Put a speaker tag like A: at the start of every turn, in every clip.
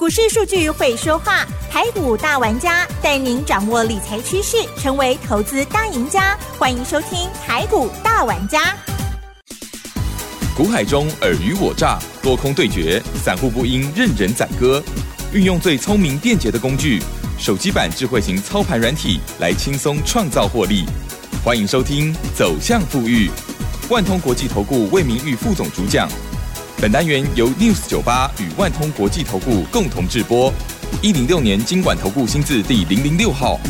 A: 股市数据会说话，台股大玩家带您掌握理财趋势，成为投资大赢家。欢迎收听台股大玩家。
B: 股海中尔虞我诈，多空对决，散户不应任人宰割。运用最聪明便捷的工具，手机版智慧型操盘软体，来轻松创造获利。欢迎收听《走向富裕》，万通国际投顾魏明玉副总主讲。本单元由 News 九八与万通国际投顾共同制播，一零六年经管投顾新字第零零六号。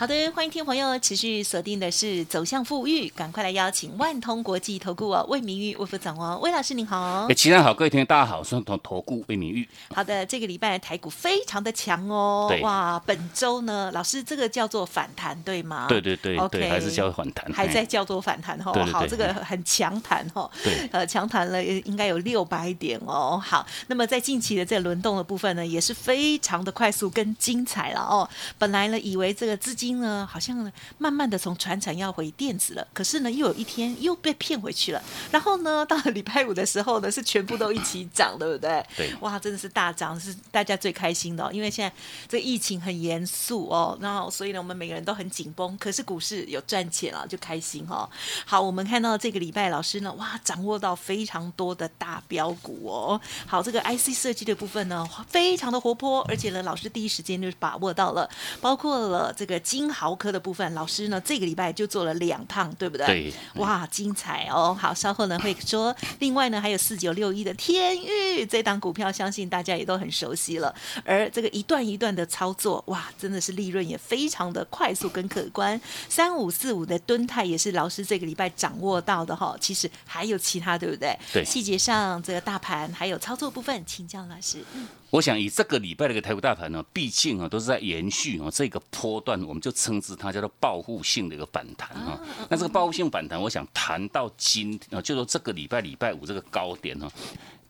A: 好的，欢迎听众朋友持续锁定的是走向富裕，赶快来邀请万通国际投顾哦，魏明玉魏副总哦，魏老师您好。
C: 哎，齐上好，各位听众大家好，我是投投顾魏明玉。
A: 好的，这个礼拜台股非常的强哦，哇，本周呢，老师这个叫做反弹对吗？
C: 对对对对，还是叫反弹，
A: 还在叫做反弹哈。好，这个很强弹哈。
C: 对，
A: 呃，强弹了应该有六百点哦。好，那么在近期的这轮动的部分呢，也是非常的快速跟精彩了哦。本来呢，以为这个资金。呢，好像慢慢的从船厂要回电子了，可是呢，又有一天又被骗回去了。然后呢，到了礼拜五的时候呢，是全部都一起涨，对不对？
C: 对，
A: 哇，真的是大涨，是大家最开心的。因为现在这疫情很严肃哦，然后所以呢，我们每个人都很紧绷。可是股市有赚钱了，就开心哈。好，我们看到这个礼拜老师呢，哇，掌握到非常多的大标股哦。好，这个 IC 设计的部分呢，非常的活泼，而且呢，老师第一时间就把握到了，包括了这个金豪科的部分，老师呢这个礼拜就做了两趟，对不对？
C: 对，
A: 哇，精彩哦！好，稍后呢会说，另外呢还有四九六一的天域这档股票，相信大家也都很熟悉了。而这个一段一段的操作，哇，真的是利润也非常的快速跟可观。三五四五的敦泰也是老师这个礼拜掌握到的哈。其实还有其他，对不对？
C: 对，
A: 细节上这个大盘还有操作部分，请教老师。
C: 我想以这个礼拜的一个台股大盘呢，毕竟啊都是在延续啊这个波段，我们就称之它叫做报复性的一个反弹哈。那这个报复性反弹，我想谈到今啊，就说这个礼拜礼拜五这个高点哈。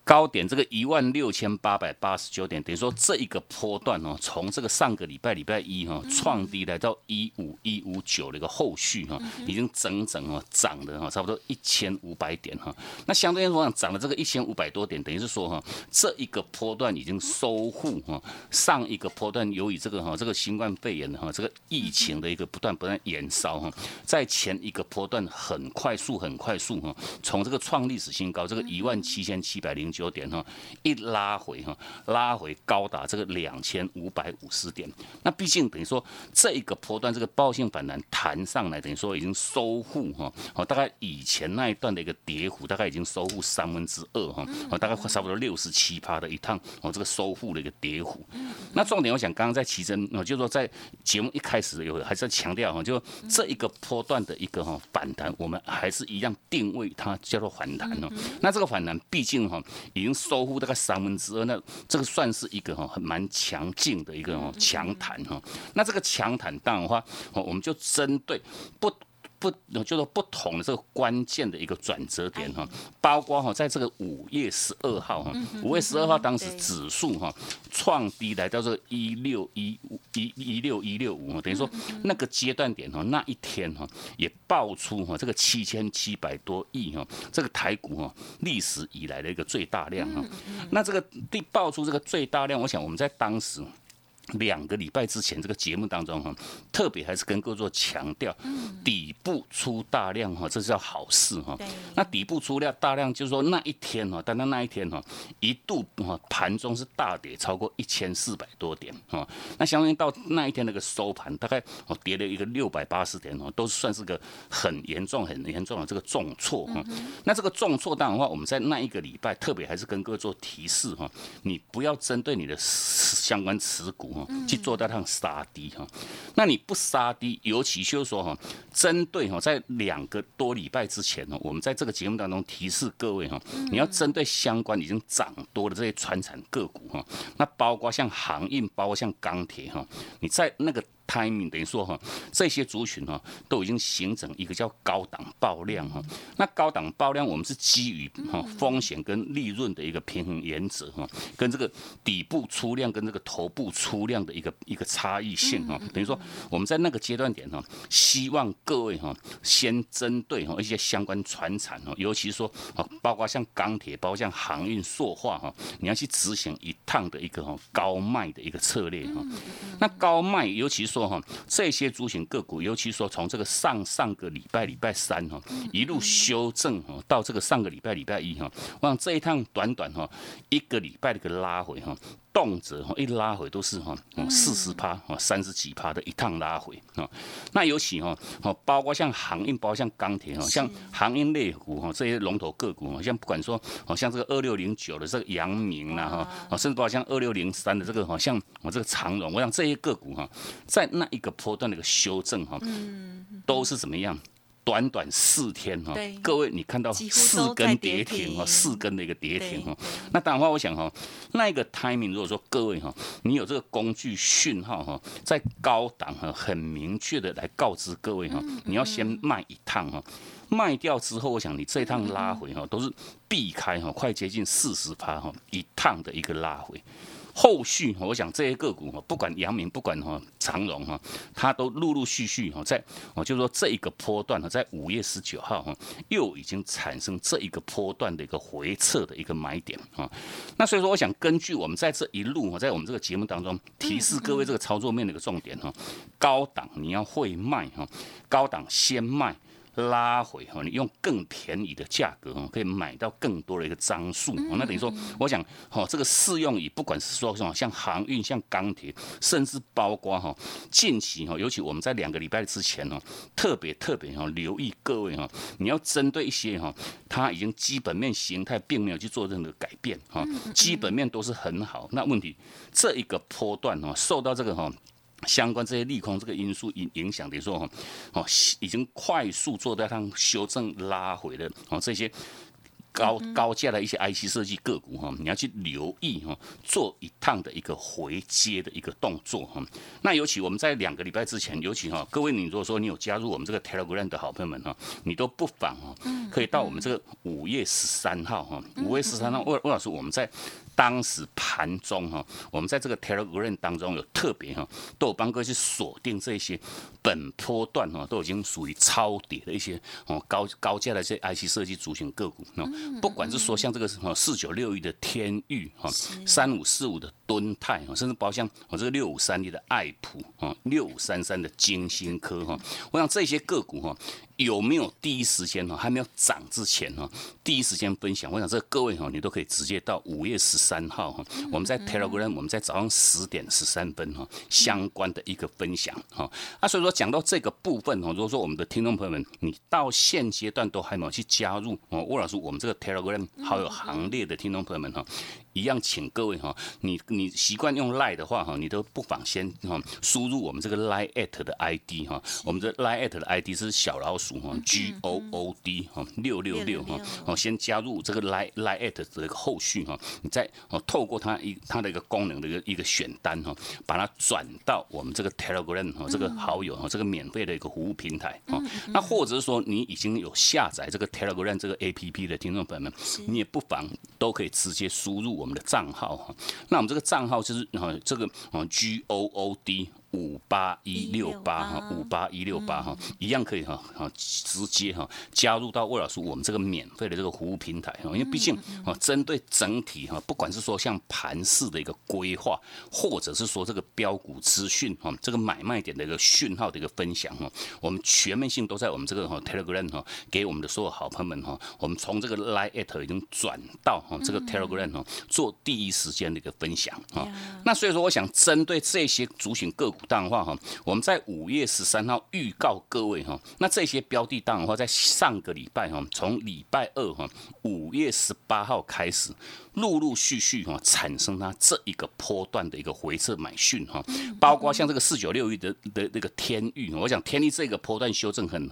C: 高点这个一万六千八百八十九点，等于说这一个波段哦，从这个上个礼拜礼拜一哈创低来到一五一五九的一个后续哈，已经整整哦涨了哈差不多一千五百点哈。那相对来说涨了这个一千五百多点，等于是说哈这一个波段已经收复哈上一个波段由于这个哈这个新冠肺炎的哈这个疫情的一个不断不断延烧哈，在前一个波段很快速很快速哈从这个创历史新高这个一万七千七百零。九点哈，一拉回哈，拉回高达这个两千五百五十点。那毕竟等于说这一个波段这个爆性反弹弹上来，等于说已经收复哈，哦，大概以前那一段的一个跌幅，大概已经收复三分之二哈，哦，大概差不多六十七趴的一趟哦，这个收复的一个跌幅。那重点我想刚刚在奇珍，哦，就是说在节目一开始有还是强调哈，就这一个波段的一个哈反弹，我们还是一样定位它叫做反弹哦。那这个反弹毕竟哈。已经收复大概三分之二，那这个算是一个哈很蛮强劲的一个强弹哈。那这个强弹当的话，我们就针对不。不，就是不同的这个关键的一个转折点哈，包括哈，在这个五月十二号哈，五月十二号当时指数哈创低来到这个一六一五一一六一六五等于说那个阶段点哈，那一天哈也爆出哈这个七千七百多亿哈，这个台股哈历史以来的一个最大量哈，那这个第爆出这个最大量，我想我们在当时。两个礼拜之前，这个节目当中哈，特别还是跟各位做强调，底部出大量哈，这是叫好事哈。那底部出量大量，就是说那一天哈，单单那一天哈，一度哈盘中是大跌超过一千四百多点哈。那相当于到那一天那个收盘，大概哦跌了一个六百八十点哦，都算是个很严重很严重的这个重挫哈。那这个重挫当然的话，我们在那一个礼拜特别还是跟各位做提示哈，你不要针对你的相关持股。去做到趟杀低哈，那你不杀低，尤其就是说哈，针对哈，在两个多礼拜之前呢，我们在这个节目当中提示各位哈，你要针对相关已经涨多的这些船产个股哈，那包括像航运，包括像钢铁哈，你在那个。Timing 等于说哈，这些族群哈都已经形成一个叫高档爆量哈。那高档爆量，我们是基于哈风险跟利润的一个平衡原则哈，跟这个底部出量跟这个头部出量的一个一个差异性哈。等于说我们在那个阶段点哈，希望各位哈先针对哈一些相关船产哈，尤其是说啊，包括像钢铁，包括像航运、塑化哈，你要去执行一趟的一个哈高卖的一个策略哈。那高卖，尤其说说哈这些族群个股，尤其说从这个上上个礼拜礼拜三哈一路修正哈到这个上个礼拜礼拜一哈，我想这一趟短短哈一个礼拜的一个拉回哈。动辄哈一拉回都是哈四十趴哈三十几趴的一趟拉回啊，那尤其哈哦包括像航运，包括像钢铁哈，像航运类股哈这些龙头个股哈，像不管说哦像这个二六零九的这个阳明啦哈啊，甚至包括像二六零三的这个哈像我这个长荣，我想这些个股哈，在那一个波段的一个修正哈，都是怎么样？短短四天哈，各位你看到四根跌停哈，四根的一个跌停哈。那当然话，我想哈，那个 timing 如果说各位哈，你有这个工具讯号哈，在高档哈，很明确的来告知各位哈，你要先卖一趟哈，卖掉之后，我想你这一趟拉回哈，都是避开哈，快接近四十趴哈，一趟的一个拉回。后续，我想这些个股哈，不管阳明，不管哈长荣哈，它都陆陆续续哈，在我就说这一个波段哈，在五月十九号哈，又已经产生这一个波段的一个回撤的一个买点啊。那所以说，我想根据我们在这一路哈，在我们这个节目当中提示各位这个操作面的一个重点哈，高档你要会卖哈，高档先卖。拉回哈，你用更便宜的价格哈，可以买到更多的一个张数。那等于说，我想哈，这个适用于不管是说什么，像航运、像钢铁，甚至包括哈近期哈，尤其我们在两个礼拜之前哦，特别特别哈留意各位哈，你要针对一些哈，它已经基本面形态并没有去做任何改变哈，基本面都是很好。那问题这一个波段哈，受到这个哈。相关这些利空这个因素影影响，比如说哈，哦，已经快速做到趟修正拉回的哦这些。高高价的一些 IC 设计个股哈，你要去留意哈，做一趟的一个回接的一个动作哈。那尤其我们在两个礼拜之前，尤其哈，各位你如果说你有加入我们这个 Telegram 的好朋友们哈，你都不妨哈，可以到我们这个五月十三号哈，五月十三号，魏魏老师我们在当时盘中哈，我们在这个 Telegram 当中有特别哈，都有帮各位去锁定这些本波段哈，都已经属于超跌的一些哦高高价的这 IC 设计族群个股哦。不管是说像这个什么四九六一的天域哈，三五四五的敦泰哈，甚至包括像我这个六五三一的爱普啊，六五三三的金星科哈，我想这些个股哈。有没有第一时间哈？还没有涨之前哈，第一时间分享。我想这各位哈，你都可以直接到五月十三号哈，我们在 Telegram，我们在早上十点十三分哈，相关的一个分享哈。啊，所以说讲到这个部分哈，如果说我们的听众朋友们，你到现阶段都还没有去加入哦，吴老师我们这个 Telegram 好友行列的听众朋友们哈。一样，请各位哈，你你习惯用 Line 的话哈，你都不妨先哈输入我们这个 Line at 的 ID 哈，我们的 Line at 的 ID 是小老鼠哈 G O O D 哈六六六哈，哦先加入这个 Line Line at 的一个后续哈，你再哦透过它一它的一个功能的一个一个选单哈，把它转到我们这个 Telegram 哈这个好友哈这个免费的一个服务平台哈，那或者是说你已经有下载这个 Telegram 这个 APP 的听众朋友们，你也不妨都可以直接输入。我我们的账号哈，那我们这个账号就是啊，这个啊 G O O D。五八一六八哈，五八一六八哈，一样可以哈，哈直接哈加入到魏老师我们这个免费的这个服务平台哈，因为毕竟啊，针对整体哈，不管是说像盘市的一个规划，或者是说这个标股资讯哈，这个买卖点的一个讯号的一个分享哈，我们全面性都在我们这个哈 Telegram 哈，给我们的所有好朋友们哈，我们从这个 Line at 已经转到哈这个 Telegram 哈，做第一时间的一个分享啊。那所以说，我想针对这些族群个股。当然话哈，我们在五月十三号预告各位哈，那这些标的淡化在上个礼拜哈，从礼拜二哈五月十八号开始，陆陆续续哈产生它这一个波段的一个回撤买讯哈，包括像这个四九六一的的那个天域，我想天域这个波段修正很。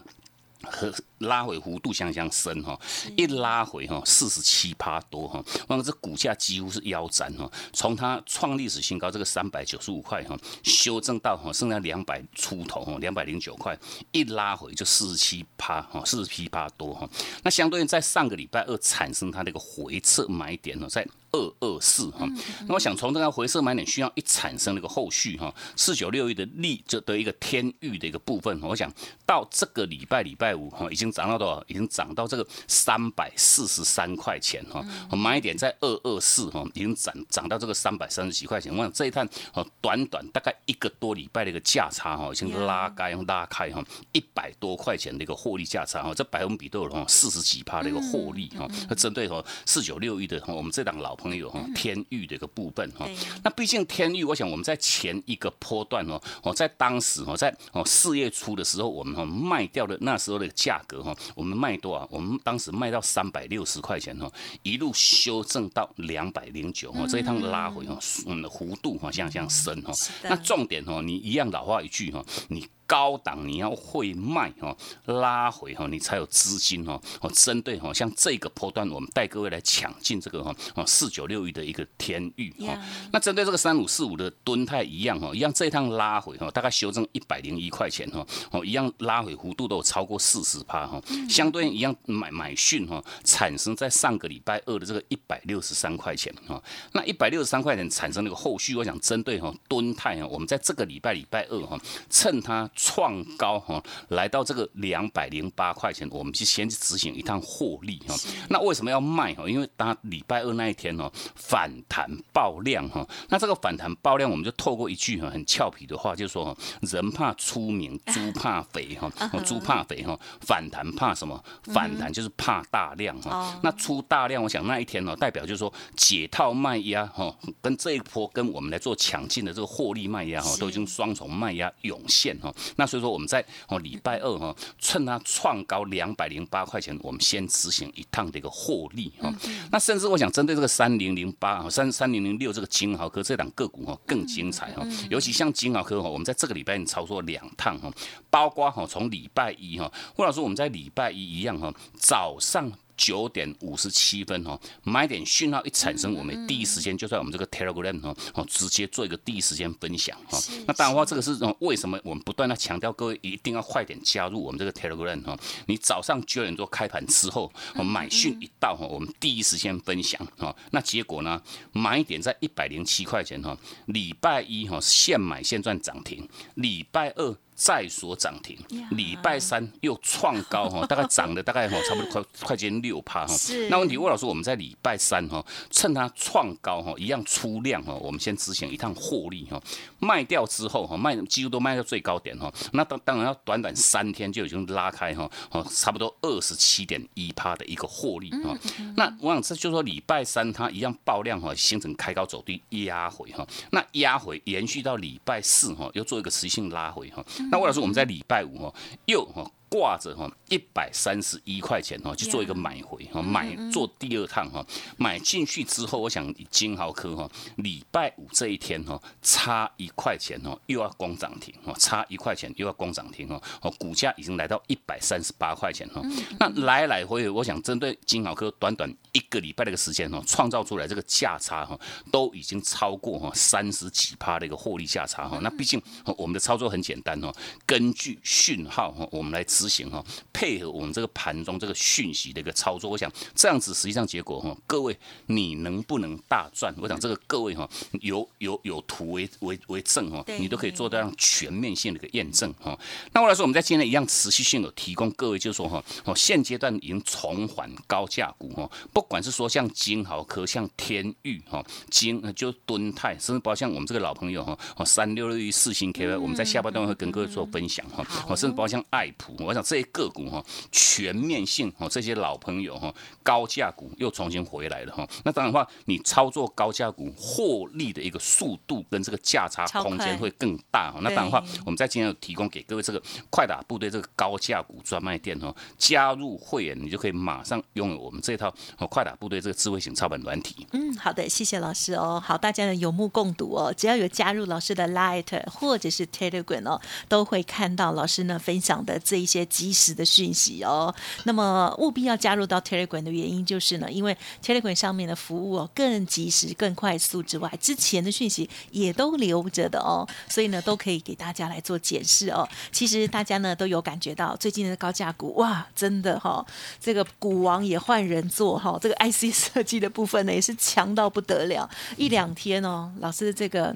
C: 很拉回幅度相当深哈，一拉回哈四十七趴多哈，那么这股价几乎是腰斩哈，从它创历史新高这个三百九十五块哈，修正到哈剩下两百出头哈，两百零九块，一拉回就四十七趴哈，四十七趴多哈，那相对于在上个礼拜二产生它的一个回撤买点呢，在。二二四哈，那我想从这个回撤买点需要一产生那个后续哈，四九六一的利这的一个天域的一个部分，我想到这个礼拜礼拜五哈，已经涨到多少？已经涨到这个三百四十三块钱哈，买点在二二四哈，已经涨涨到这个三百三十几块钱。我想这一趟哦，短短大概一个多礼拜的一个价差哈，已经拉开拉开哈，一百多块钱的一个获利价差哈，这百分比都有哈四十几趴的一个获利哈。那针对说四九六亿的我们这档老。朋友哈，天域的一个部分哈，那毕竟天域，我想我们在前一个波段哦，哦，在当时哦，在哦四月初的时候，我们哈卖掉的那时候的价格哈，我们卖多少？我们当时卖到三百六十块钱哈，一路修正到两百零九哈，这一趟拉回哈，嗯，弧度哈像像深哈，那重点哈，你一样老话一句哈，你。高档你要会卖哦，拉回哈，你才有资金哦。哦，针对哈，像这个波段，我们带各位来抢进这个哈，哦四九六一的一个天域哈。那针对这个三五四五的吨泰一样哈，一样这一趟拉回哈，大概修正一百零一块钱哈。哦，一样拉回幅度都有超过四十趴哈。相对一样买买讯哈，产生在上个礼拜二的这个一百六十三块钱哈。那一百六十三块钱产生那个后续，我想针对哈吨泰啊，我们在这个礼拜礼拜二哈，趁它。创高哈，来到这个两百零八块钱，我们就先执行一趟获利哈。那为什么要卖哈？因为当礼拜二那一天哦，反弹爆量哈。那这个反弹爆量，我们就透过一句哈很俏皮的话，就是说人怕出名，猪怕肥哈。猪怕肥哈，反弹怕什么？反弹就是怕大量哈。那出大量，我想那一天哦，代表就是说解套卖压哈，跟这一波跟我们来做抢进的这个获利卖压哈，都已经双重卖压涌现哈。那所以说我们在哦礼拜二哈，趁它创高两百零八块钱，我们先执行一趟的一个获利哈。那甚至我想针对这个三零零八哈，三三零零六这个金豪科这档个股哈更精彩哈。尤其像金豪科哈，我们在这个礼拜操作两趟哈，包括哈从礼拜一哈，或者说我们在礼拜一一样哈，早上。九点五十七分哈，买点讯号一产生，我们第一时间就在我们这个 Telegram 哈，哦直接做一个第一时间分享哈。那当然话，这个是为什么我们不断的强调各位一定要快点加入我们这个 Telegram 哈。你早上九点多开盘之后，买讯一到哈，我们第一时间分享哈。那结果呢，买点在一百零七块钱哈，礼拜一哈现买现赚涨停，礼拜二。再所涨停，礼拜三又创高哈，大概涨了大概哈，差不多快快接近六趴哈。那问题魏老师，我们在礼拜三哈，趁它创高哈，一样出量哈，我们先执行一趟获利哈，卖掉之后哈，卖几乎都卖到最高点哈。那当当然要短短三天就已经拉开哈，哦，差不多二十七点一趴的一个获利哈。那我想这就说礼拜三它一样爆量哈，形成开高走低压回哈，那压回延续到礼拜四哈，又做一个持续性拉回哈。那魏老师我们在礼拜五哈，又哈。挂着哈一百三十一块钱哈去做一个买回哈买做第二趟哈买进去之后，我想金豪科哈礼拜五这一天哈差一块钱哈又要攻涨停哈差一块钱又要攻涨停哈哦股价已经来到一百三十八块钱哈那来来回回我想针对金豪科短短一个礼拜的一个时间哈创造出来这个价差哈都已经超过哈三十几趴的一个获利价差哈那毕竟我们的操作很简单哦根据讯号哈我们来。执行哈，配合我们这个盘中这个讯息的一个操作，我想这样子实际上结果哈，各位你能不能大赚？我想这个各位哈，有有有图为为为证哈，你都可以做到全面性的一个验证哈。那我来说，我们在今天一样持续性有提供各位，就是说哈，哦现阶段已经重返高价股哈，不管是说像金豪科、像天域哈、金就敦泰，甚至包括像我们这个老朋友哈，哦三六六一四星 K Y，我们在下半段会跟各位做分享哈，哦甚至包括像爱普。我想这些个股哈，全面性哦，这些老朋友哈，高价股又重新回来了哈。那当然的话，你操作高价股获利的一个速度跟这个价差空间会更大哈。那当然的话，我们在今天有提供给各位这个快打部队这个高价股专卖店哦，加入会员你就可以马上拥有我们这套哦快打部队这个智慧型操盘软体。
A: 嗯，好的，谢谢老师哦。好，大家呢有目共睹哦，只要有加入老师的 Light 或者是 Telegram 哦，都会看到老师呢分享的这一些。些及时的讯息哦。那么务必要加入到 Telegram 的原因就是呢，因为 Telegram 上面的服务哦更及时、更快速之外，之前的讯息也都留着的哦，所以呢都可以给大家来做解释哦。其实大家呢都有感觉到最近的高价股哇，真的哈、这个股王也换人做哈、这个 IC 设计的部分呢也是强到不得了，一两天哦，老师这个。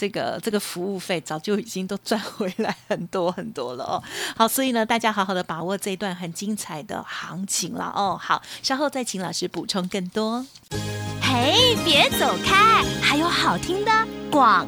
A: 这个这个服务费早就已经都赚回来很多很多了哦。好，所以呢，大家好好的把握这一段很精彩的行情了哦。好，稍后再请老师补充更多。
D: 嘿，别走开，还有好听的广。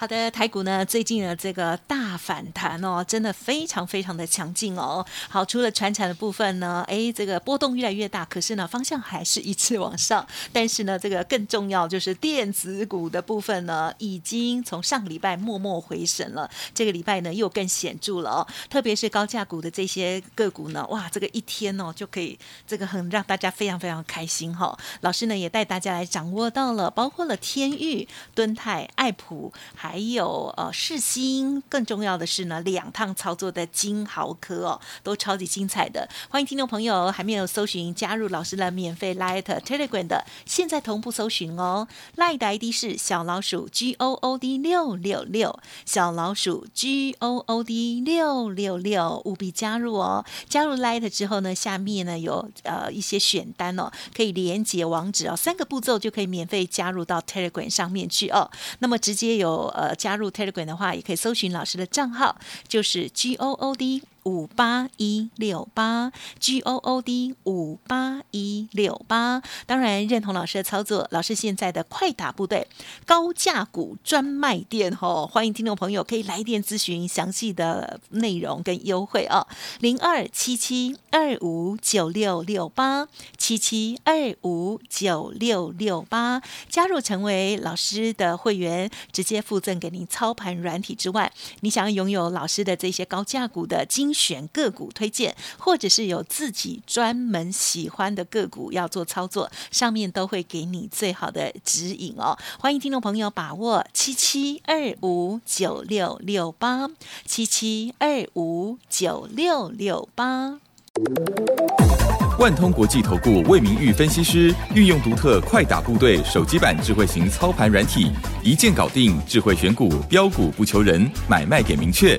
A: 好的，台股呢最近的这个大反弹哦，真的非常非常的强劲哦。好，除了船产的部分呢，哎，这个波动越来越大，可是呢方向还是一直往上。但是呢，这个更重要就是电子股的部分呢，已经从上个礼拜默默回神了，这个礼拜呢又更显著了哦。特别是高价股的这些个股呢，哇，这个一天哦就可以这个很让大家非常非常开心哈、老师呢也带大家来掌握到了，包括了天域、敦泰、爱普，还还有呃世新，更重要的是呢，两趟操作的金豪科哦，都超级精彩的。欢迎听众朋友还没有搜寻加入老师的免费 Light Telegram 的，现在同步搜寻哦。Light 的 ID 是小老鼠 G O O D 六六六，小老鼠 G O O D 六六六，务必加入哦。加入 Light 之后呢，下面呢有呃一些选单哦，可以连接网址哦，三个步骤就可以免费加入到 Telegram 上面去哦。那么直接有呃加入 Telegram 的话，也可以搜寻老师的账号，就是 G O O D。五八一六八 G O O D 五八一六八，当然认同老师的操作，老师现在的快打部队高价股专卖店哦，欢迎听众朋友可以来电咨询详细的内容跟优惠哦，零二七七二五九六六八七七二五九六六八，加入成为老师的会员，直接附赠给您操盘软体之外，你想要拥有老师的这些高价股的精选个股推荐，或者是有自己专门喜欢的个股要做操作，上面都会给你最好的指引哦。欢迎听众朋友把握七七二五九六六八七七二五九六六八。
B: 万通国际投顾魏明玉分析师运用独特快打部队手机版智慧型操盘软体，一键搞定智慧选股，标股不求人，买卖点明确。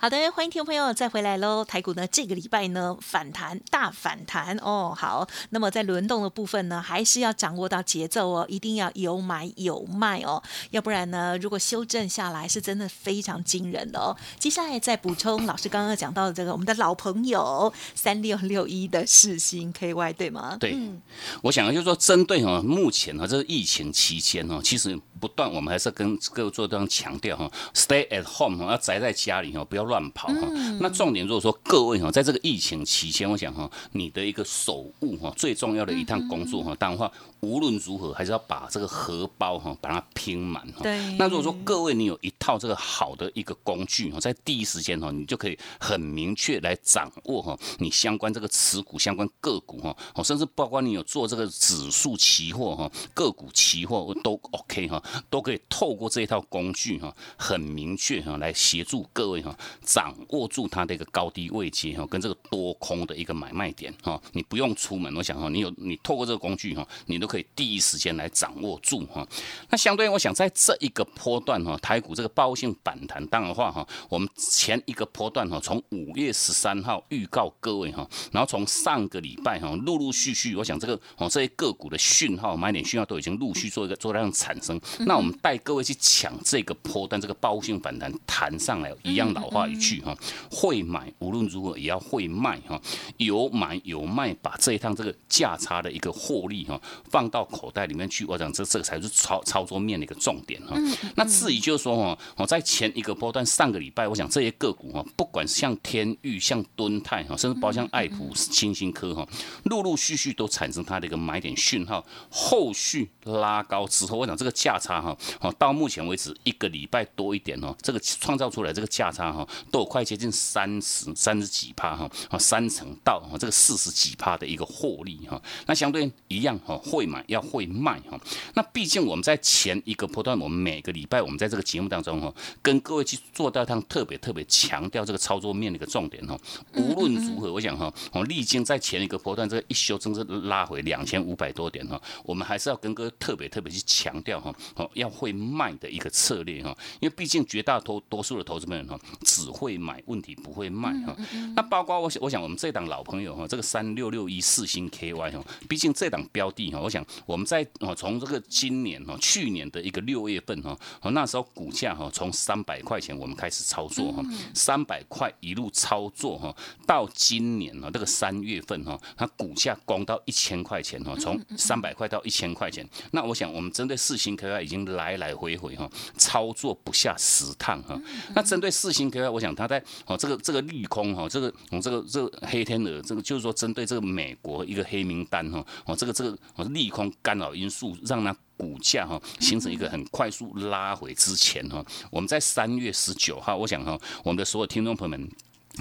A: 好的，欢迎听众朋友再回来喽。台股呢，这个礼拜呢反弹大反弹哦。好，那么在轮动的部分呢，还是要掌握到节奏哦，一定要有买有卖哦，要不然呢，如果修正下来，是真的非常惊人的哦。接下来再补充老师刚刚讲到的这个我们的老朋友三六六一的世新 KY 对吗？
C: 对
A: 嗯
C: 我想就是说，针对哈目前哈这个疫情期间哈，其实不断我们还是跟各位做这样强调哈，stay at home，要宅在家里哈，不要乱跑哈。那重点如果说各位哈，在这个疫情期间，我想哈，你的一个手务哈，最重要的一趟工作哈，当然话无论如何还是要把这个荷包哈，把它拼满哈。
A: 对
C: 那如果说各位你有一套这个好的一个工具哈，在第一时间哈，你就可以很明确来掌握哈，你相关这个持股相关个股哈，哦，甚至包括你有做这个指数期货哈，个股期货都 OK 哈，都可以透过这一套工具哈，很明确哈来协助各位哈，掌握住它的一个高低位阶哈，跟这个多空的一个买卖点哈，你不用出门，我想哈，你有你透过这个工具哈，你都可以第一时间来掌握住哈。那相对，我想在这一个波段哈，台股这个报复性反弹，当然话哈，我们前一个波段哈，从五月十三号预告各位哈，然后从上个礼拜哈，陆陆续续，我想这个哦这些个股的讯号买点讯号都已经陆续做一个做量产生。那我们带各位去抢这个波段这个报复性反弹弹上来，一样老话一句哈，会买无论如何也要会卖哈，有买有卖，把这一趟这个价差的一个获利哈放到口袋里面去，我讲这这个才是操操作面的一个重点哈。那至于就是说哈，我在前一个波段上个礼拜，我想这些个股哈，不管像天域、像敦泰哈，甚至包括像爱普、清新科哈，陆陆续续都产生它的一个买点讯号，后续拉高之后，我想这个价差哈，哦，到目前为止一个礼拜多一点哦，这个创造出来这个价差哈，都有快接近三十三十几趴哈，啊三成到这个四十几趴的一个获利哈，那相对一样哈，会买要会卖哈，那毕竟我们在前一个波段，我们每个礼拜我们在这个节目当中哈，跟各位去做到一趟特别特别强调这个操作面的一个重点哈，无论如何，我想哈，我历经在前一个波段这个一修正是拉回两千五百多点哈，我们还是要跟各位特别特别去强调哈，哦要会卖的一个策略哈，因为毕竟绝大多多数的投资人哈，只会买，问题不会卖哈。那包括我想，我想我们这档老朋友哈，这个三六六一四星 KY 哈，毕竟这档标的哈，我想我们在哦从这个今年哦，去年的一个六月份哈，哦那时候股价哈从三百块钱我们开始操作哈，三百块一路操作哈，到今年呢这个三月份哈，它股价攻到一千块钱哈，从三百块到一千块钱。那我想我们针对四星 KY 已经来来回回哈操作不下十趟哈。那针对四星 KY，我想它在哦这个这个利空哈，这个从这个这个黑天鹅这个就是说针对这个美国一个黑名单哈，哦这个这个哦空干扰因素让它股价哈形成一个很快速拉回之前哈，我们在三月十九号，我想哈我们的所有听众朋友们。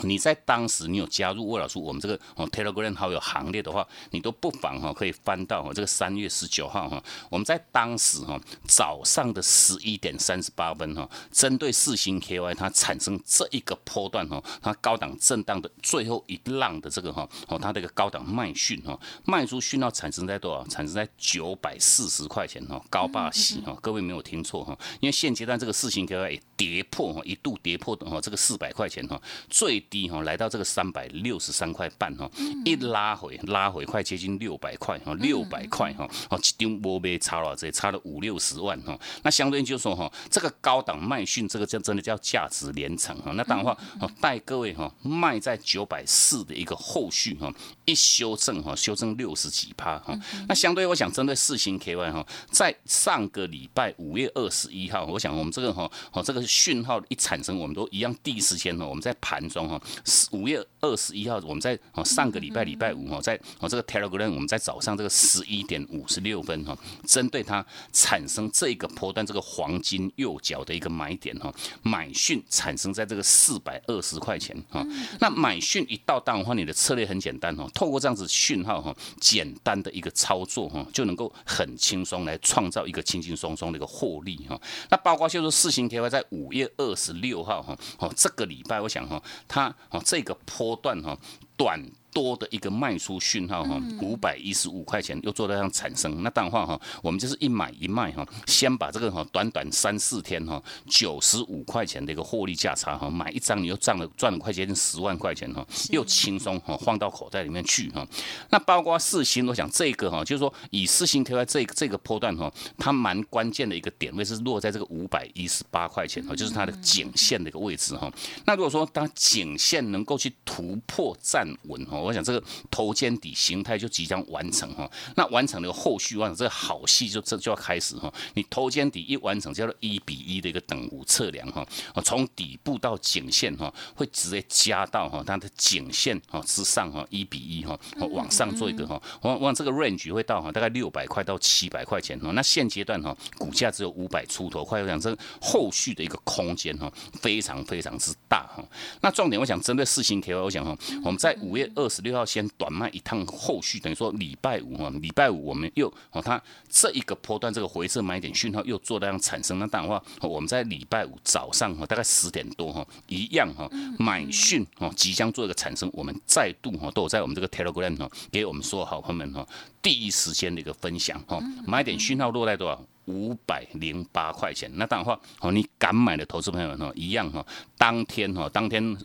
C: 你在当时你有加入魏老师我们这个哦 Telegram 好友行列的话，你都不妨哈可以翻到哈这个三月十九号哈，我们在当时哈早上的十一点三十八分哈，针对四星 KY 它产生这一个波段哈，它高档震荡的最后一浪的这个哈哦它的一个高档卖讯哈，卖出讯号产生在多少？产生在九百四十块钱哈，高霸喜哈，各位没有听错哈，因为现阶段这个四星 KY 跌破哈，一度跌破的哈这个四百块钱哈，最低哈，来到这个三百六十三块半哈，一拉回拉回快接近六百块哈，六百块哈，哦，一张波被差了这差了五六十万哈，那相对就说哈，这个高档卖讯这个叫真的叫价值连城哈，那当然话哦，带各位哈卖在九百四的一个后续哈，一修正哈，修正六十几趴哈，那相对我想针对四星 KY 哈，在上个礼拜五月二十一号，我想我们这个哈，哦这个讯号一产生，我们都一样第一时间呢，我们在盘中哈。五月二十一号，我们在哦上个礼拜礼拜五哦，在哦这个 Telegram，我们在早上这个十一点五十六分哈，针对它产生这个波段这个黄金右脚的一个买点哈，买讯产生在这个四百二十块钱哈。那买讯一到档的话，你的策略很简单哈，透过这样子讯号哈，简单的一个操作哈，就能够很轻松来创造一个轻轻松松的一个获利哈。那包括就是四星 KY 在五月二十六号哈，哦这个礼拜我想哈，它哦这个波段哈，短。多的一个卖出讯号哈，五百一十五块钱又做到这样产生，那当然话哈，我们就是一买一卖哈，先把这个哈短短三四天哈九十五块钱的一个获利价差哈，买一张你又赚了赚了快接近十万块钱哈，又轻松哈放到口袋里面去哈。那包括四星，我想这个哈，就是说以四星 KY 这这个波段哈，它蛮关键的一个点位是落在这个五百一十八块钱哈，就是它的颈线的一个位置哈。那如果说当颈线能够去突破站稳哈。我想这个头肩底形态就即将完成哈，那完成了后续，我想这个好戏就这就要开始哈。你头肩底一完成，叫做一比一的一个等幅测量哈，从底部到颈线哈，会直接加到哈它的颈线哈之上哈，一比一哈，往上做一个哈，往往这个 range 会到哈大概六百块到七百块钱哈。那现阶段哈股价只有五百出头块，我想这后续的一个空间哈非常非常之大哈。那重点我想针对四星 KY，我想哈我们在五月二十。十六号先短卖一趟，后续等于说礼拜五哈，礼拜五我们又哦，它这一个波段这个回撤买点讯号又做那样产生，那当然话我们在礼拜五早上哈，大概十点多哈，一样哈买讯哦即将做一个产生，我们再度哈都有在我们这个 Telegram 哈给我们所有好朋友们哈第一时间的一个分享哈，买点讯号落在多少？五百零八块钱。那当然话哦，你敢买的投资朋友哈，一样哈，当天哈，当天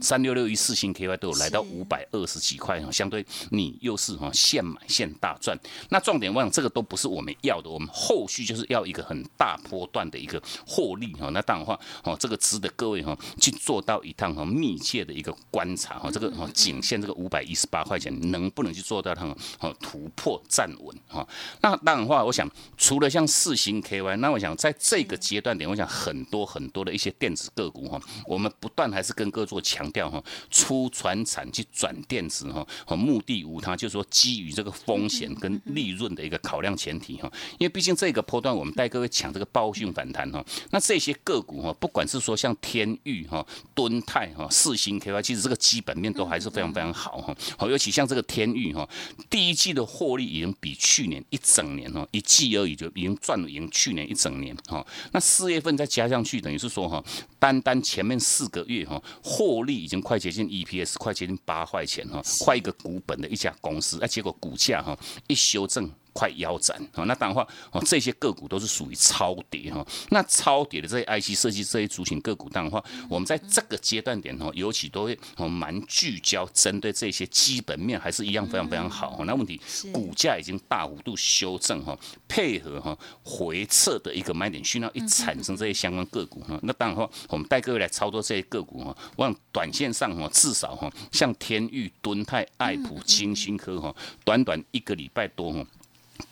C: 三六六一四星 KY 都有来到五百二十几块哈，相对你又是哈现买现大赚。那重点我想这个都不是我们要的，我们后续就是要一个很大波段的一个获利哈。那当然话哦，这个值得各位哈去做到一趟哈密切的一个观察哈，这个哈仅限这个五百一十八块钱能不能去做到它哦突破站稳哈。那当然话，我想除了像四星 KY，那我想在这个阶段点，我想很多很多的一些电子个股哈，我们不断还是跟各位做强调哈，出船产去转电子哈，和目的无他，就是说基于这个风险跟利润的一个考量前提哈，因为毕竟这个波段我们带各位抢这个暴讯反弹哈，那这些个股哈，不管是说像天域哈、敦泰哈、四星 KY，其实这个基本面都还是非常非常好哈，好，尤其像这个天域哈，第一季的获利已经比去年一整年哈一季而已就已经赚了赢去年一整年哈，那四月份再加上去，等于是说哈，单单前面四个月哈，获利已经快接近 EPS，快接近八块钱哈，快一个股本的一家公司，那结果股价哈一修正。快腰斩啊！那当然话哦，这些个股都是属于超跌哈。那超跌的这些 IC 设计这些族群个股，当然话，我们在这个阶段点哦，尤其都会哦蛮聚焦，针对这些基本面还是一样非常非常好。那问题股价已经大幅度修正哈，配合哈回撤的一个买点讯号一产生，这些相关个股哈，那当然话，我们带各位来操作这些个股哈，望短线上哈至少哈，像天域、敦泰、爱普、金星科哈，短短一个礼拜多哈。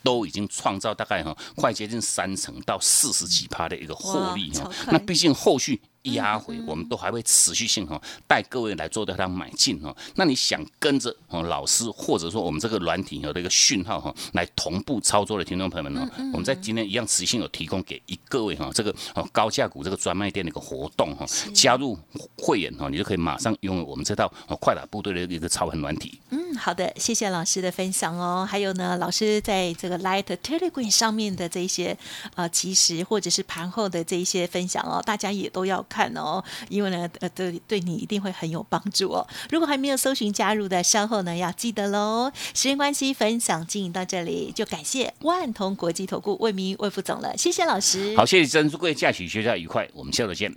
C: 都已经创造大概哈快接近三成到四十几趴的一个获利哈，那毕竟后续。压回，我们都还会持续性哈带各位来做到它买进哈。那你想跟着哦老师，或者说我们这个软体有这个讯号哈，来同步操作的听众朋友们呢，我们在今天一样持续性有提供给一各位哈这个哦高价股这个专卖店的一个活动哈，加入会员哈，你就可以马上拥有我们这套哦快打部队的一个超恒软体。
A: 嗯，好的，谢谢老师的分享哦。还有呢，老师在这个 Light Telegram 上面的这些呃及时或者是盘后的这一些分享哦，大家也都要。看哦，因为呢，呃，对，对你一定会很有帮助哦。如果还没有搜寻加入的，稍后呢要记得喽。时间关系，分享进行到这里，就感谢万通国际投顾魏明魏副总了，谢谢老师。
C: 好，谢谢珍珠贵假期学校愉快，我们下周见。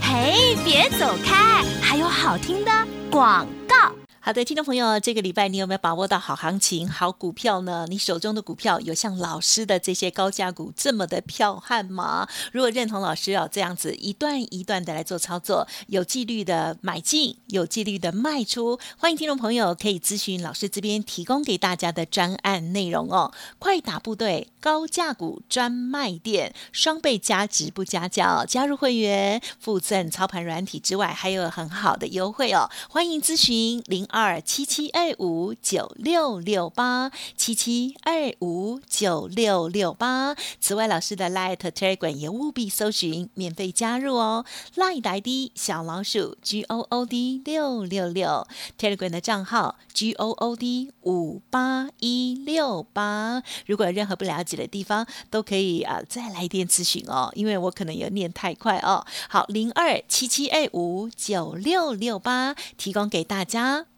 D: 嘿，别走开，还有好听的广告。
A: 好的，听众朋友，这个礼拜你有没有把握到好行情、好股票呢？你手中的股票有像老师的这些高价股这么的彪悍吗？如果认同老师要这样子一段一段的来做操作，有纪律的买进，有纪律的卖出，欢迎听众朋友可以咨询老师这边提供给大家的专案内容哦。快打部队高价股专卖店，双倍加值不加价，加入会员附赠操盘软体之外，还有很好的优惠哦。欢迎咨询零。二七七二五九六六八七七二五九六六八。此外，老师的 Light Telegram 也务必搜寻免费加入哦。Light ID 小老鼠 G O O D 六六六 Telegram 的账号 G O O D 五八一六八。如果有任何不了解的地方，都可以啊再来电咨询哦，因为我可能有念太快哦。好，零二七七二五九六六八提供给大家。